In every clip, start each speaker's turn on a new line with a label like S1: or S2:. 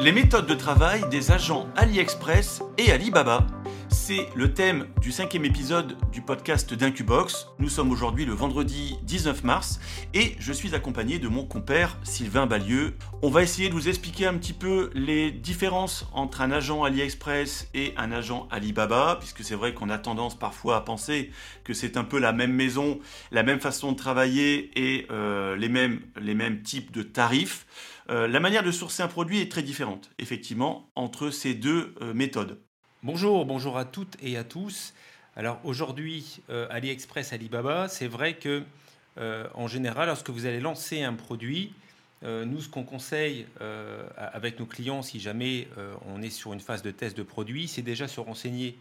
S1: Les méthodes de travail des agents AliExpress et Alibaba. C'est le thème du cinquième épisode du podcast d'Incubox. Nous sommes aujourd'hui le vendredi 19 mars et je suis accompagné de mon compère Sylvain Balieu. On va essayer de vous expliquer un petit peu les différences entre un agent AliExpress et un agent Alibaba, puisque c'est vrai qu'on a tendance parfois à penser que c'est un peu la même maison, la même façon de travailler et euh, les, mêmes, les mêmes types de tarifs. Euh, la manière de sourcer un produit est très différente, effectivement, entre ces deux euh, méthodes.
S2: Bonjour, bonjour à toutes et à tous. Alors aujourd'hui, euh, AliExpress, Alibaba, c'est vrai que en général, lorsque vous allez lancer un produit, nous, ce qu'on conseille avec nos clients, si jamais on est sur une phase de test de produit, c'est déjà se renseigner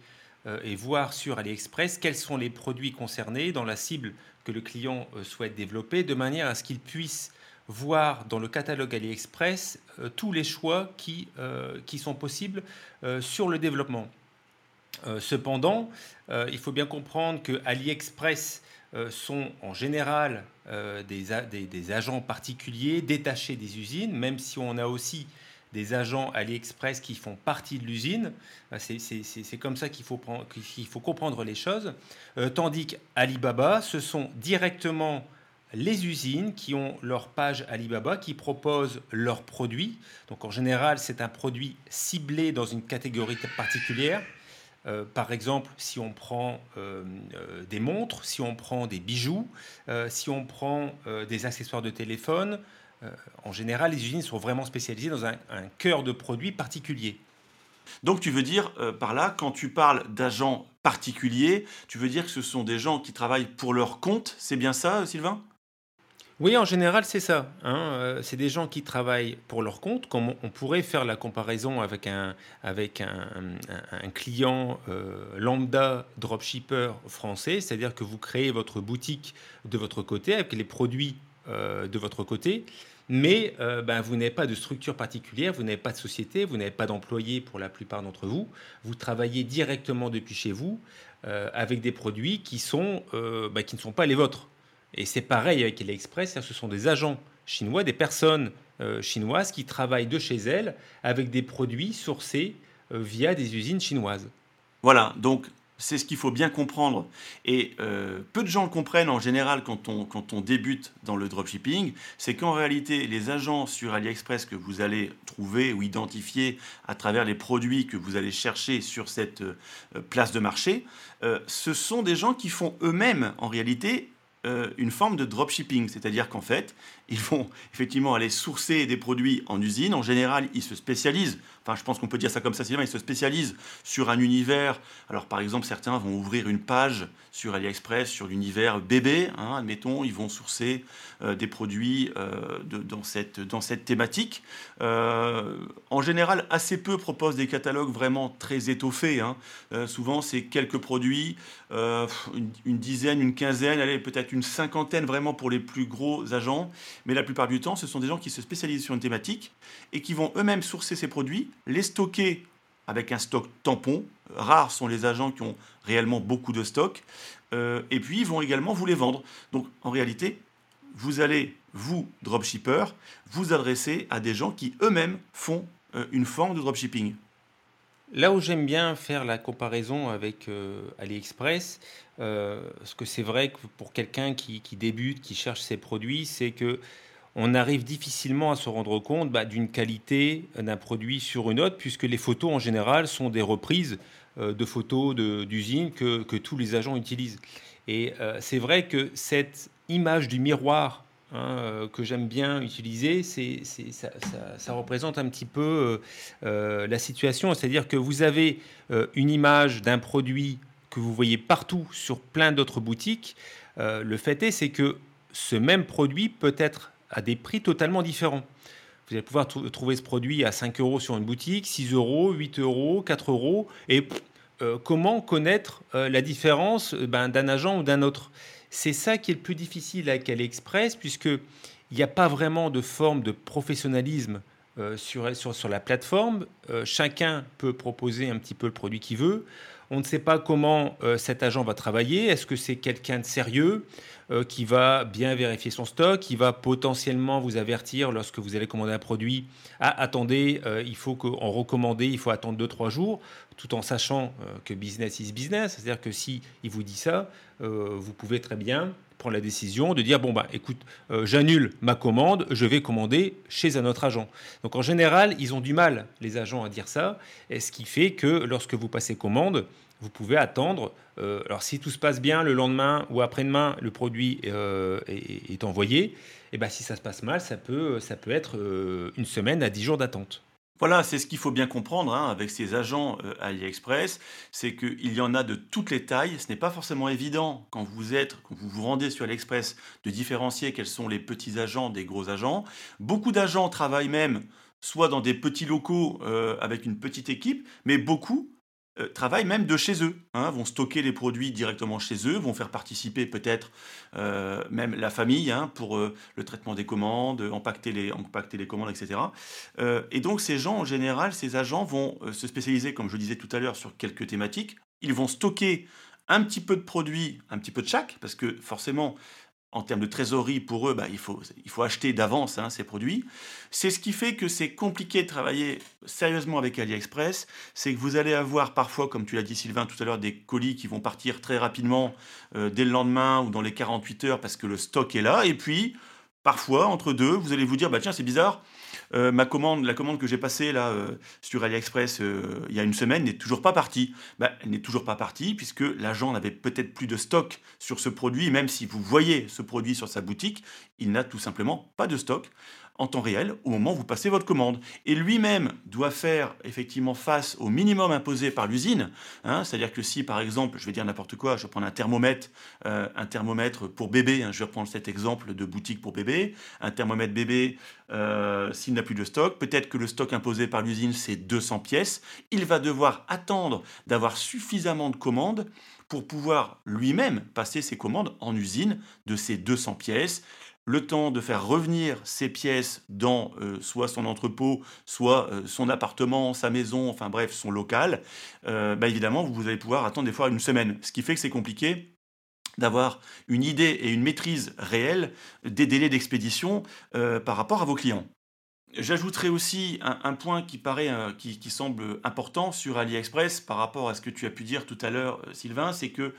S2: et voir sur AliExpress quels sont les produits concernés dans la cible que le client souhaite développer, de manière à ce qu'il puisse voir dans le catalogue AliExpress euh, tous les choix qui, euh, qui sont possibles euh, sur le développement. cependant, il faut bien comprendre que AliExpress sont en général des, des, agents particuliers détachés des usines, même si on a aussi des agents AliExpress qui font partie de l'usine. C'est comme ça qu'il faut, qu'il faut, comprendre les choses. tandis qu'Alibaba, ce sont directement les usines qui ont leur page Alibaba, qui proposent leurs produits. Donc en général, c'est un produit ciblé dans une catégorie particulière. Euh, par exemple, si on prend euh, euh, des montres, si on prend des bijoux, si on prend des accessoires de téléphone, en général, les usines sont vraiment spécialisées dans un, un cœur de produits particulier.
S1: Donc tu veux dire par là, quand tu parles d'agents particuliers, tu veux dire que ce sont des gens qui travaillent pour leur compte, c'est bien ça, Sylvain?
S2: Oui, en général, c'est ça. Hein. Euh, c'est des gens qui travaillent pour leur compte, comme on pourrait faire la comparaison avec un, client euh, lambda dropshipper français, c'est-à-dire que vous créez votre boutique de votre côté avec les produits euh, de votre côté, mais ben, vous n'avez pas de structure particulière, vous n'avez pas de société, vous n'avez pas d'employés pour la plupart d'entre vous, vous travaillez directement depuis chez vous avec des produits ben, qui ne sont pas les vôtres. Et c'est pareil avec AliExpress, ce sont des agents chinois, des personnes euh, chinoises qui travaillent de chez elles avec des produits sourcés euh, via des usines chinoises.
S1: Voilà, donc c'est ce qu'il faut bien comprendre. Et euh, peu de gens le comprennent en général quand on, quand on débute dans le dropshipping, c'est qu'en réalité, les agents sur AliExpress que vous allez trouver ou identifier à travers les produits que vous allez chercher sur cette place de marché, ce sont des gens qui font eux-mêmes en réalité euh, une forme de dropshipping, c'est-à-dire qu'en fait, ils vont effectivement aller sourcer des produits en usine. En général, ils se spécialisent, enfin je pense qu'on peut dire ça comme ça, ils se spécialisent sur un univers. Alors par exemple, certains vont ouvrir une page sur AliExpress sur l'univers bébé, hein, admettons, ils vont sourcer euh, des produits euh, dans, cette, dans cette thématique. en général, assez peu proposent des catalogues vraiment très étoffés. Hein. souvent, c'est quelques produits, une, une dizaine, une quinzaine, allez, peut-être une cinquantaine vraiment pour les plus gros agents mais la plupart du temps, ce sont des gens qui se spécialisent sur une thématique et qui vont eux-mêmes sourcer ces produits, les stocker avec un stock tampon. Rares sont les agents qui ont réellement beaucoup de stock. Euh, et puis, ils vont également vous les vendre. Donc, en réalité, vous allez, vous, dropshipper, vous adresser à des gens qui eux-mêmes font euh, une forme de dropshipping.
S2: Là où j'aime bien faire la comparaison avec euh, AliExpress, parce que c'est vrai que pour quelqu'un qui, débute, qui cherche ses produits, c'est que on arrive difficilement à se rendre compte bah, d'une qualité d'un produit sur une autre, puisque les photos en général sont des reprises euh, de photos d'usines que, que, tous les agents utilisent. Et c'est vrai que cette image du miroir Hein, euh, que j'aime bien utiliser, c'est, ça, représente un petit peu euh, euh, la situation. C'est-à-dire que vous avez une image d'un produit que vous voyez partout sur plein d'autres boutiques. le fait est, c'est que ce même produit peut être à des prix totalement différents. Vous allez pouvoir trouver ce produit à 5 euros sur une boutique, 6 euros, 8 euros, 4 euros. Et comment connaître la différence ben, d'un agent ou d'un autre? C'est ça qui est le plus difficile avec AliExpress, puisqu'il n'y a pas vraiment de forme de professionnalisme sur, sur, sur, la plateforme. chacun peut proposer un petit peu le produit qu'il veut. On ne sait pas comment cet agent va travailler. Est-ce que c'est quelqu'un de sérieux qui va bien vérifier son stock, qui va potentiellement vous avertir lorsque vous allez commander un produit? Ah, attendez, il faut qu'en recommander, il faut attendre 2-3 jours, tout en sachant que business is business. C'est-à-dire que si il vous dit ça, vous pouvez très bien prendre la décision de dire bon bah écoute euh, j'annule ma commande je vais commander chez un autre agent. Donc en général ils ont du mal les agents à dire ça. Ce qui fait que lorsque vous passez commande vous pouvez attendre euh, alors si tout se passe bien le lendemain ou après-demain le produit euh, est, envoyé et ben si ça se passe mal ça peut ça peut être une semaine à 10 jours d'attente
S1: voilà, c'est ce qu'il faut bien comprendre hein, avec ces agents euh, AliExpress, c'est qu'il y en a de toutes les tailles. Ce n'est pas forcément évident quand vous vous rendez sur AliExpress, de différencier quels sont les petits agents des gros agents. Beaucoup d'agents travaillent même soit dans des petits locaux euh, avec une petite équipe, mais beaucoup euh, travaillent même de chez eux, hein, vont stocker les produits directement chez eux, vont faire participer peut-être euh, même la famille hein, pour euh, le traitement des commandes, empaqueter les, les commandes, etc. et donc ces gens, en général, ces agents vont se spécialiser, comme je disais tout à l'heure, sur quelques thématiques. Ils vont stocker un petit peu de produits, un petit peu de chaque, parce que forcément, en termes de trésorerie, pour eux, bah, il, faut, acheter d'avance hein, ces produits. C'est ce qui fait que c'est compliqué de travailler sérieusement avec AliExpress. C'est que vous allez avoir parfois, comme tu l'as dit Sylvain tout à l'heure, des colis qui vont partir très rapidement euh, dès le lendemain ou dans les 48 heures parce que le stock est là. Et puis, parfois, entre deux, vous allez vous dire, bah, tiens, c'est bizarre, euh, ma commande, la commande que j'ai passée euh, sur AliExpress euh, il y a une semaine n'est toujours pas partie. Bah, elle n'est toujours pas partie puisque l'agent n'avait peut-être plus de stock sur ce produit. Même si vous voyez ce produit sur sa boutique, il n'a tout simplement pas de stock en temps réel au moment où vous passez votre commande. Et lui-même doit faire effectivement face au minimum imposé par l'usine. Hein. C'est-à-dire que si, par exemple, je vais dire n'importe quoi, je vais prendre un thermomètre, euh, un thermomètre pour bébé, hein, je vais reprendre cet exemple de boutique pour bébé, un thermomètre bébé, euh, s'il n'a plus de stock, peut-être que le stock imposé par l'usine, c'est 200 pièces, il va devoir attendre d'avoir suffisamment de commandes pour pouvoir lui-même passer ses commandes en usine de ces 200 pièces le temps de faire revenir ces pièces dans euh, soit son entrepôt, soit euh, son appartement, sa maison, enfin bref, son local, euh, bah, évidemment, vous allez pouvoir attendre des fois une semaine. Ce qui fait que c'est compliqué d'avoir une idée et une maîtrise réelle des délais d'expédition par rapport à vos clients. J'ajouterai aussi un, point qui paraît, euh, qui, semble important sur AliExpress par rapport à ce que tu as pu dire tout à l'heure, euh, Sylvain, c'est que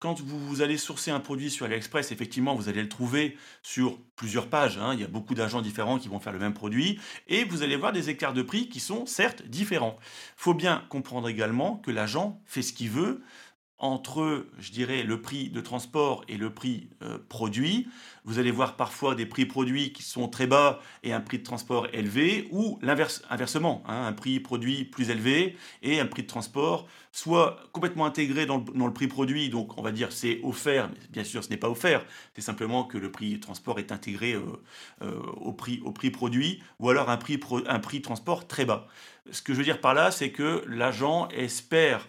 S1: quand vous, allez sourcer un produit sur AliExpress, effectivement, vous allez le trouver sur plusieurs pages. Hein. Il y a beaucoup d'agents différents qui vont faire le même produit et vous allez voir des écarts de prix qui sont certes différents. Il faut bien comprendre également que l'agent fait ce qu'il veut entre, je dirais, le prix de transport et le prix euh, produit. Vous allez voir parfois des prix produits qui sont très bas et un prix de transport élevé, ou l'inverse, inversement, hein, un prix produit plus élevé et un prix de transport soit complètement intégré dans le, prix produit, donc on va dire c'est offert, mais bien sûr ce n'est pas offert, c'est simplement que le prix de transport est intégré euh, euh, au, prix, au prix produit, ou alors un prix, un prix transport très bas. Ce que je veux dire par là, c'est que l'agent espère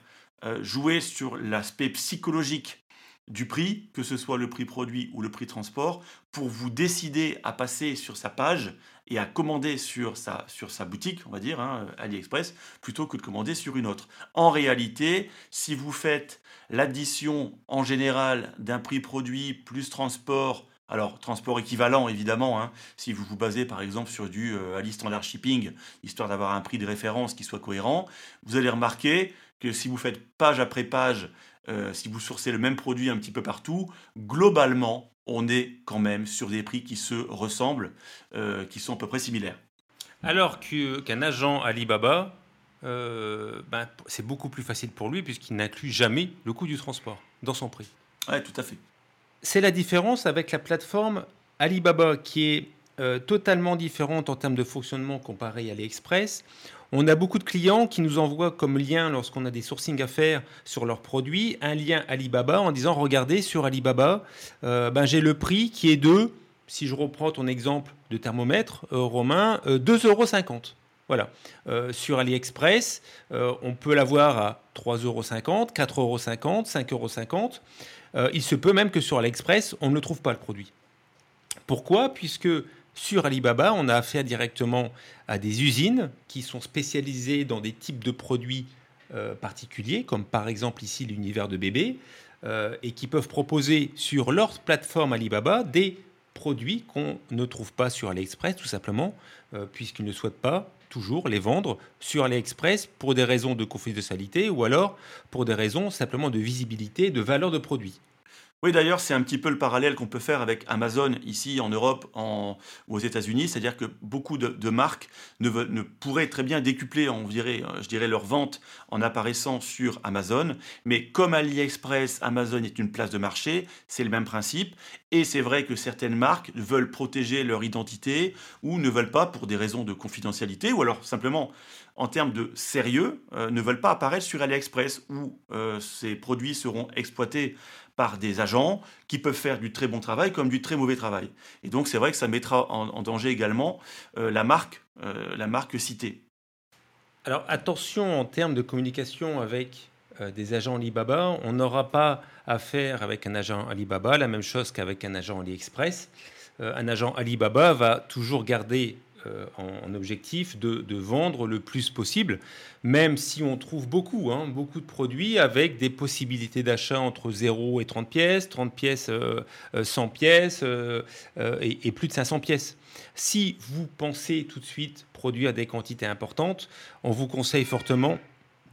S1: jouer sur l'aspect psychologique du prix, que ce soit le prix produit ou le prix transport, pour vous décider à passer sur sa page et à commander sur sa, sur sa boutique, on va dire, hein, AliExpress, plutôt que de commander sur une autre. En réalité, si vous faites l'addition en général d'un prix produit plus transport, alors, transport équivalent, évidemment, hein, si vous vous basez par exemple sur du euh, Ali Standard Shipping, histoire d'avoir un prix de référence qui soit cohérent, vous allez remarquer que si vous faites page après page, euh, si vous sourcez le même produit un petit peu partout, globalement, on est quand même sur des prix qui se ressemblent, euh, qui sont à peu près similaires.
S2: Alors qu'un agent Alibaba, euh, ben, c'est beaucoup plus facile pour lui puisqu'il n'inclut jamais le coût du transport dans son prix.
S1: Oui, tout à fait.
S2: C'est la différence avec la plateforme Alibaba qui est totalement différente en termes de fonctionnement comparé à AliExpress. On a beaucoup de clients qui nous envoient comme lien, lorsqu'on a des sourcings à faire sur leurs produits, un lien Alibaba en disant Regardez sur Alibaba, euh, ben, j'ai le prix qui est de, si je reprends ton exemple de thermomètre, euh, Romain, 2,50 euh, euros. Voilà. sur AliExpress, on peut l'avoir à 3,50 euros, 4,50 euros, 5,50 euros. Il se peut même que sur AliExpress, on ne trouve pas le produit. Pourquoi? Puisque sur Alibaba, on a affaire directement à des usines qui sont spécialisées dans des types de produits euh, particuliers, comme par exemple ici l'univers de bébé, euh, et qui peuvent proposer sur leur plateforme Alibaba des produits qu'on ne trouve pas sur AliExpress, tout simplement, euh, puisqu'ils ne souhaitent pas toujours les vendre sur AliExpress pour des raisons de confidentialité ou alors pour des raisons simplement de visibilité, de valeur de produit.
S1: D'ailleurs, c'est un petit peu le parallèle qu'on peut faire avec Amazon ici en Europe ou aux États-Unis. C'est-à-dire que beaucoup de, marques ne, ne, pourraient très bien décupler, on dirait, euh, je dirais, leur vente en apparaissant sur Amazon. Mais comme AliExpress, Amazon est une place de marché, c'est le même principe. Et c'est vrai que certaines marques veulent protéger leur identité ou ne veulent pas pour des raisons de confidentialité ou alors simplement en termes de sérieux, euh, ne veulent pas apparaître sur AliExpress où euh, ces produits seront exploités par des agents qui peuvent faire du très bon travail comme du très mauvais travail. Et donc c'est vrai que ça mettra en, danger également euh, la, marque, la marque citée.
S2: Alors attention en termes de communication avec des agents Alibaba, on n'aura pas affaire avec un agent Alibaba la même chose qu'avec un agent AliExpress. un agent Alibaba va toujours garder en, objectif de, vendre le plus possible, même si on trouve beaucoup, hein, beaucoup de produits avec des possibilités d'achat entre 0 et 30 pièces, 30 pièces, 100 euh, euh, pièces et, plus de 500 pièces. Si vous pensez tout de suite produire des quantités importantes, on vous conseille fortement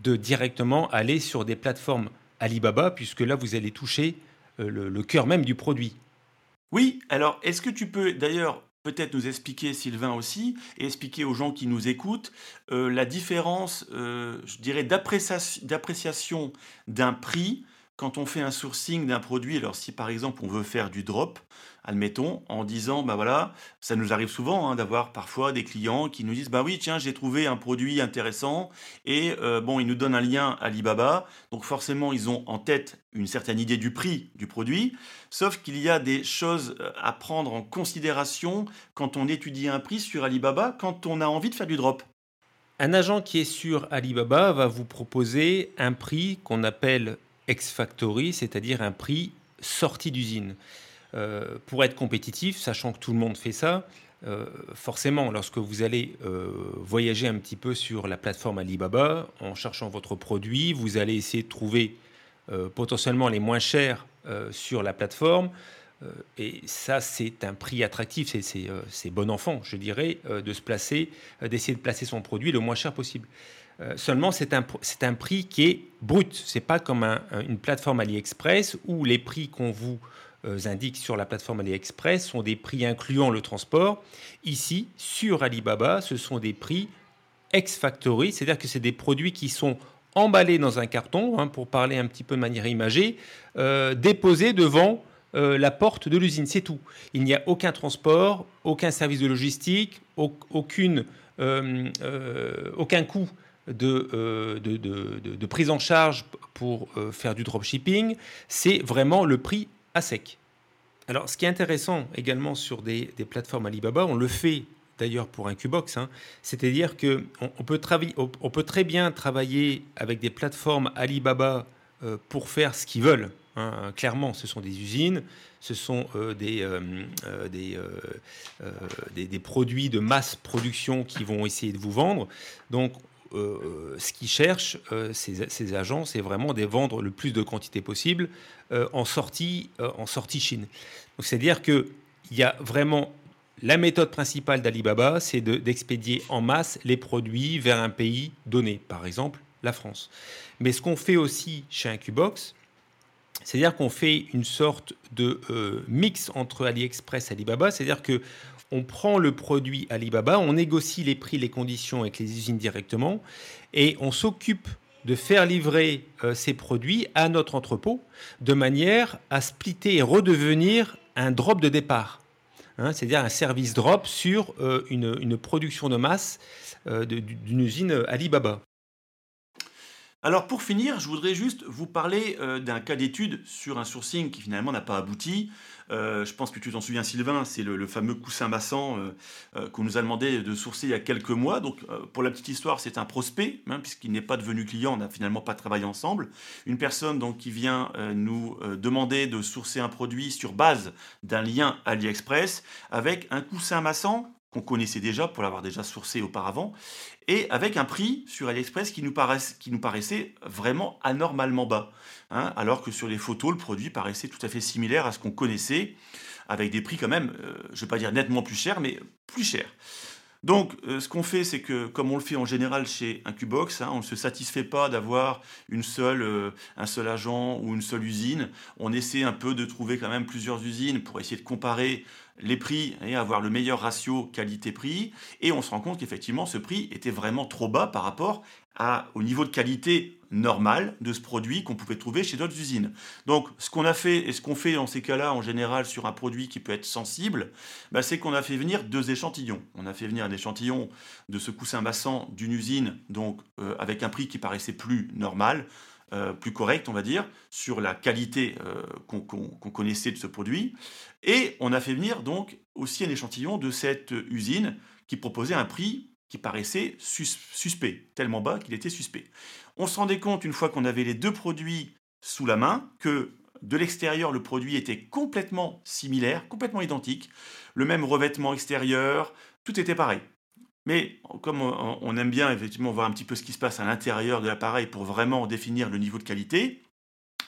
S2: de directement aller sur des plateformes Alibaba, puisque là, vous allez toucher le cœur même du produit.
S1: Oui, alors est-ce que tu peux d'ailleurs peut-être nous expliquer, Sylvain aussi, et expliquer aux gens qui nous écoutent euh, la différence, euh, je dirais, d'appréciation d'un prix quand on fait un sourcing d'un produit. Alors si par exemple on veut faire du drop, admettons, en disant, bah voilà, ça nous arrive souvent hein, d'avoir parfois des clients qui nous disent, bah oui, tiens, j'ai trouvé un produit intéressant et euh, bon, ils nous donnent un lien Alibaba, donc forcément, ils ont en tête une certaine idée du prix du produit, sauf qu'il y a des choses euh, à prendre en considération quand on étudie un prix sur Alibaba, quand on a envie de faire du drop.
S2: Un agent qui est sur Alibaba va vous proposer un prix qu'on appelle ex-factory, c'est-à-dire un prix sorti d'usine. Euh, pour être compétitif, sachant que tout le monde fait ça, euh, forcément, lorsque vous allez euh, voyager un petit peu sur la plateforme Alibaba, en cherchant votre produit, vous allez essayer de trouver potentiellement les moins chers sur la plateforme. et ça, c'est un prix attractif, c'est bon enfant, je dirais, de se placer, d'essayer de placer son produit le moins cher possible. Seulement, c'est un, un, prix qui est brut. C'est pas comme une plateforme AliExpress où les prix qu'on vous euh, indiquent sur la plateforme AliExpress sont des prix incluant le transport. Ici, sur Alibaba, ce sont des prix ex-factory, c'est-à-dire que c'est des produits qui sont emballés dans un carton, hein, pour parler un petit peu de manière imagée, euh, déposés devant euh, la porte de l'usine. C'est tout. Il n'y a aucun transport, aucun service de logistique, aucune, aucun coût de, de, de, prise en charge pour faire du dropshipping. C'est vraiment le prix à sec. Alors, ce qui est intéressant également sur des, plateformes Alibaba, on le fait d'ailleurs pour un Qbox, hein, c'est-à-dire qu'on on peut, très bien travailler avec des plateformes Alibaba euh, pour faire ce qu'ils veulent. Hein. Clairement, ce sont des usines, ce sont euh, des, euh, des, des, produits de masse production qui vont essayer de vous vendre. Donc, euh, ce qu'ils cherchent, euh, ces, agents, c'est vraiment de vendre le plus de quantité possible euh, en, sortie, en sortie Chine. C'est-à-dire qu'il y a vraiment la méthode principale d'Alibaba, c'est d'expédier en masse les produits vers un pays donné, par exemple la France. Mais ce qu'on fait aussi chez Incubox, c'est-à-dire qu'on fait une sorte de mix entre AliExpress et Alibaba, c'est-à-dire que on prend le produit Alibaba, on négocie les prix, les conditions avec les usines directement, et on s'occupe de faire livrer euh, ces produits à notre entrepôt de manière à splitter et redevenir un drop de départ. Hein, c'est-à-dire un service drop sur euh, une, production de masse euh, d'une usine Alibaba.
S1: Alors pour finir, je voudrais juste vous parler euh, d'un cas d'étude sur un sourcing qui finalement n'a pas abouti. Euh, je pense que tu t'en souviens Sylvain, c'est le, fameux coussin massant euh, qu'on nous a demandé de sourcer il y a quelques mois. Donc pour la petite histoire, c'est un prospect, hein, puisqu'il n'est pas devenu client, on n'a finalement pas travaillé ensemble. Une personne qui vient nous demander de sourcer un produit sur base d'un lien AliExpress avec un coussin massant qu'on connaissait déjà pour l'avoir déjà sourcé auparavant, et avec un prix sur AliExpress qui nous, qui nous paraissait vraiment anormalement bas, hein, alors que sur les photos, le produit paraissait tout à fait similaire à ce qu'on connaissait, avec des prix quand même, euh, je ne vais pas dire nettement plus chers, mais plus chers. Donc, euh, ce qu'on fait, c'est que, comme on le fait en général chez Incubox, hein, on ne se satisfait pas d'avoir euh, un seul agent ou une seule usine. On essaie un peu de trouver quand même plusieurs usines pour essayer de comparer les prix et avoir le meilleur ratio qualité-prix. Et on se rend compte qu'effectivement, ce prix était vraiment trop bas par rapport à, au niveau de qualité normal de ce produit qu'on pouvait trouver chez d'autres usines. Donc, ce qu'on a fait et ce qu'on fait dans ces cas-là, en général, sur un produit qui peut être sensible, bah, c'est qu'on a fait venir deux échantillons. On a fait venir un échantillon de ce coussin massant d'une usine, donc euh, avec un prix qui paraissait plus normal, euh, plus correct, on va dire, sur la qualité euh, qu'on connaissait de ce produit. Et on a fait venir donc aussi un échantillon de cette usine qui proposait un prix paraissait suspect, tellement bas qu'il était suspect. On se rendait compte, une fois qu'on avait les deux produits sous la main, que de l'extérieur, le produit était complètement similaire, complètement identique, le même revêtement extérieur, tout était pareil. Mais comme on aime bien effectivement voir un petit peu ce qui se passe à l'intérieur de l'appareil pour vraiment définir le niveau de qualité,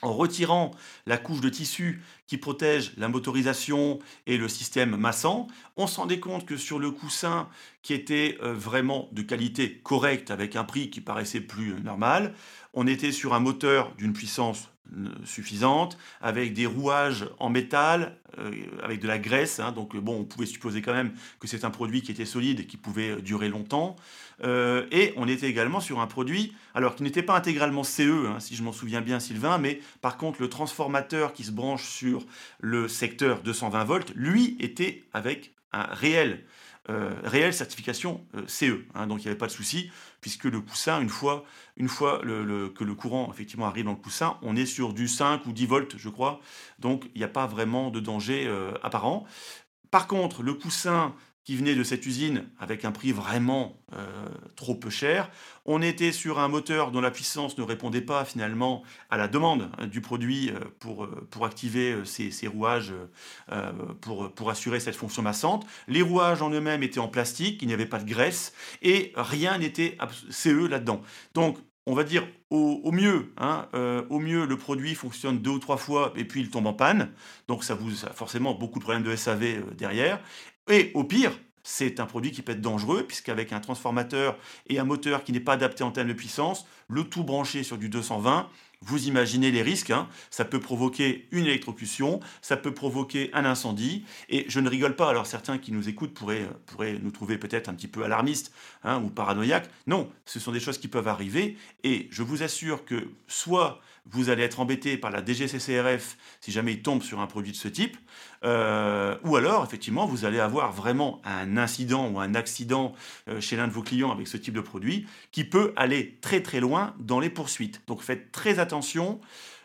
S1: en retirant la couche de tissu qui protège la motorisation et le système massant, on se rendait compte que sur le coussin qui était euh, vraiment de qualité correcte avec un prix qui paraissait plus normal, on était sur un moteur d'une puissance euh, suffisante, avec des rouages en métal, euh, avec de la graisse. Hein. donc bon, on pouvait supposer quand même que c'est un produit qui était solide qui pouvait durer longtemps. Euh, et on était également sur un produit, alors qui n'était pas intégralement CE, hein, si je m'en souviens bien Sylvain, mais par contre le transformateur qui se branche sur le secteur 220 volts, lui était avec un réel euh, réelle certification euh, CE. Hein, donc il n'y avait pas de souci, puisque le coussin, une fois, que le courant effectivement arrive dans le coussin, on est sur du 5 ou 10 volts, je crois. Donc il n'y a pas vraiment de danger apparent. Par contre, le coussin qui venait de cette usine avec un prix vraiment euh, trop peu cher. On était sur un moteur dont la puissance ne répondait pas finalement à la demande hein, du produit euh, pour, euh, pour activer ces, rouages pour, pour assurer cette fonction massante. Les rouages en eux-mêmes étaient en plastique, il n'y avait pas de graisse et rien n'était CE là-dedans. Donc on va dire au, mieux, hein, au mieux, le produit fonctionne deux ou trois fois et puis il tombe en panne. Donc ça vous a forcément beaucoup de problèmes de SAV derrière. Et au pire, c'est un produit qui peut être dangereux, puisqu'avec un transformateur et un moteur qui n'est pas adapté en termes de puissance, le tout branché sur du 220, vous imaginez les risques, hein. ça peut provoquer une électrocution, ça peut provoquer un incendie, et je ne rigole pas, alors certains qui nous écoutent pourraient, pourraient nous trouver peut-être un petit peu alarmistes hein, ou paranoïaques, non, ce sont des choses qui peuvent arriver, et je vous assure que soit vous allez être embêté par la DGCCRF si jamais il tombe sur un produit de ce type, euh, ou alors effectivement vous allez avoir vraiment un incident ou un accident euh, chez l'un de vos clients avec ce type de produit qui peut aller très très loin dans les poursuites. Donc faites très attention,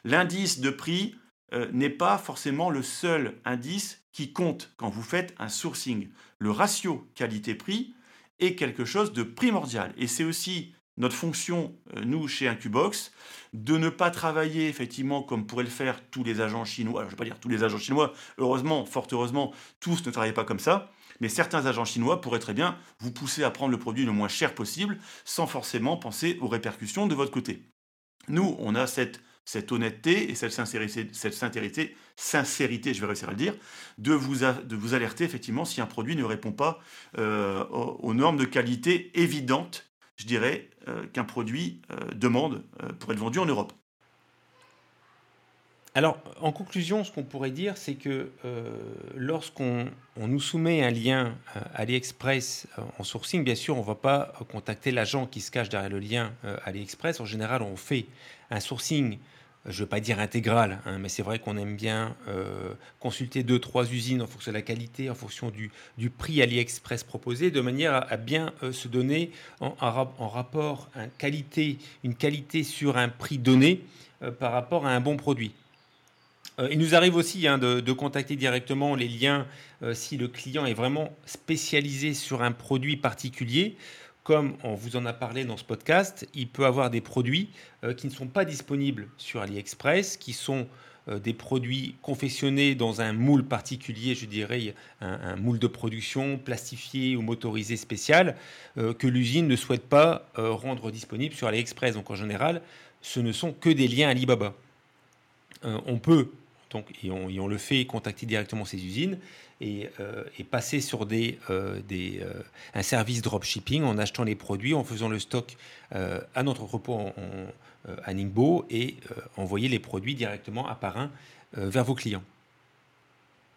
S1: l'indice de prix euh, n'est pas forcément le seul indice qui compte quand vous faites un sourcing. Le ratio qualité-prix est quelque chose de primordial et c'est aussi notre fonction, euh, nous, chez Incubox, de ne pas travailler effectivement comme pourraient le faire tous les agents chinois. Alors, je ne vais pas dire tous les agents chinois, heureusement, fort heureusement, tous ne travaillent pas comme ça, mais certains agents chinois pourraient très bien vous pousser à prendre le produit le moins cher possible sans forcément penser aux répercussions de votre côté. Nous, on a cette, honnêteté et cette sincérité, sincérité, je vais réussir à le dire, de vous, de vous alerter effectivement si un produit ne répond pas euh, aux normes de qualité évidentes je dirais, euh, qu'un produit euh, demande euh, pour être vendu en Europe.
S2: Alors, en conclusion, ce qu'on pourrait dire, c'est que lorsqu'on nous soumet un lien AliExpress en sourcing, bien sûr, on ne va pas contacter l'agent qui se cache derrière le lien AliExpress. En général, on fait un sourcing je ne veux pas dire intégrale, hein, mais c'est vrai qu'on aime bien euh, consulter deux, trois usines en fonction de la qualité, en fonction du, prix AliExpress proposé, de manière à, bien euh, se donner en, rapport qualité, une qualité sur un prix donné euh, par rapport à un bon produit. il nous arrive aussi hein, de, contacter directement les liens si le client est vraiment spécialisé sur un produit particulier comme on vous en a parlé dans ce podcast, il peut avoir des produits euh, qui ne sont pas disponibles sur AliExpress, qui sont euh, des produits confectionnés dans un moule particulier, je dirais un, moule de production plastifié ou motorisé spécial, euh, que l'usine ne souhaite pas rendre disponible sur AliExpress. Donc en général, ce ne sont que des liens Alibaba. on peut donc, et on, le fait contacter directement ces usines et, euh, passer sur euh, euh, un service dropshipping en achetant les produits, en faisant le stock à notre entrepôt à Ningbo et envoyer les produits directement à par un vers vos clients.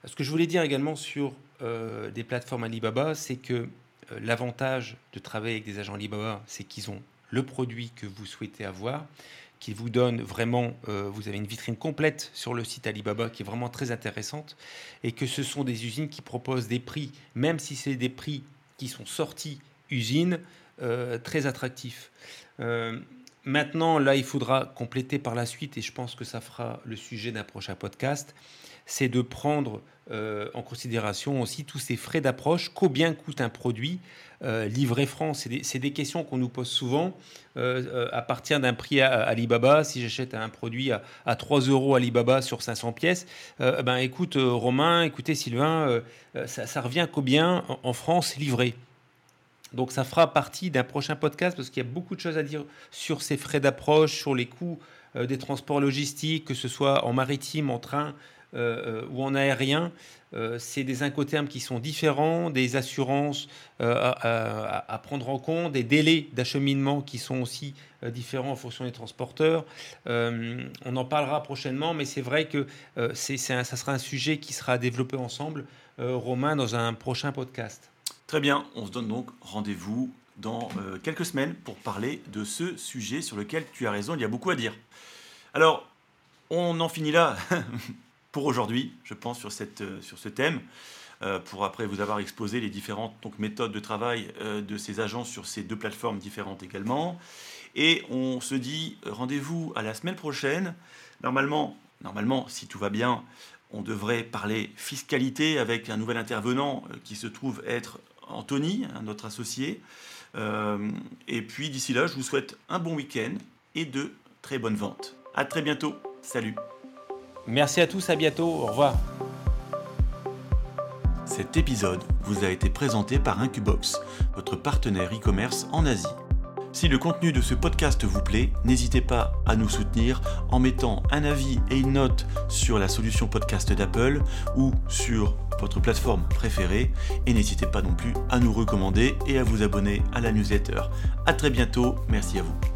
S2: Ce que je voulais dire également sur des plateformes Alibaba, c'est que l'avantage de travailler avec des agents Alibaba, c'est qu'ils ont le produit que vous souhaitez avoir qui vous donne vraiment, euh, vous avez une vitrine complète sur le site Alibaba qui est vraiment très intéressante, et que ce sont des usines qui proposent des prix, même si c'est des prix qui sont sortis usine, euh, très attractifs. Euh, maintenant, là, il faudra compléter par la suite, et je pense que ça fera le sujet d'un prochain podcast, c'est de prendre euh, en considération aussi tous ces frais d'approche, combien coûte un produit euh, livré France. C'est des, questions qu'on nous pose souvent. Euh, à partir d'un prix à, Alibaba, si j'achète un produit à, 3 euros Alibaba sur 500 pièces, ben écoute Romain, écoutez Sylvain, ça, revient combien en, France livré? Donc ça fera partie d'un prochain podcast parce qu'il y a beaucoup de choses à dire sur ces frais d'approche, sur les coûts des transports logistiques, que ce soit en maritime, en train, euh, euh, ou en aérien, euh, c'est des incoterms qui sont différents, des assurances à, prendre en compte, des délais d'acheminement qui sont aussi différents en fonction des transporteurs. on en parlera prochainement, mais c'est vrai que ça sera un sujet qui sera développé ensemble, Romain, dans un prochain podcast.
S1: Très bien, on se donne donc rendez-vous dans quelques semaines pour parler de ce sujet sur lequel tu as raison, il y a beaucoup à dire. Alors, on en finit là pour aujourd'hui, je pense, sur, cette, euh, sur ce thème, euh, pour après vous avoir exposé les différentes donc, méthodes de travail euh, de ces agents sur ces deux plateformes différentes également. Et on se dit rendez-vous à la semaine prochaine. Normalement, normalement, si tout va bien, on devrait parler fiscalité avec un nouvel intervenant qui se trouve être Anthony, notre associé. et puis d'ici là, je vous souhaite un bon week-end et de très bonnes ventes. À très bientôt. Salut.
S2: Merci à tous, à bientôt, au revoir.
S1: Cet épisode vous a été présenté par Incubox, votre partenaire e-commerce en Asie. Si le contenu de ce podcast vous plaît, n'hésitez pas à nous soutenir en mettant un avis et une note sur la solution podcast d'Apple ou sur votre plateforme préférée. Et n'hésitez pas non plus à nous recommander et à vous abonner à la newsletter. A très bientôt, merci à vous.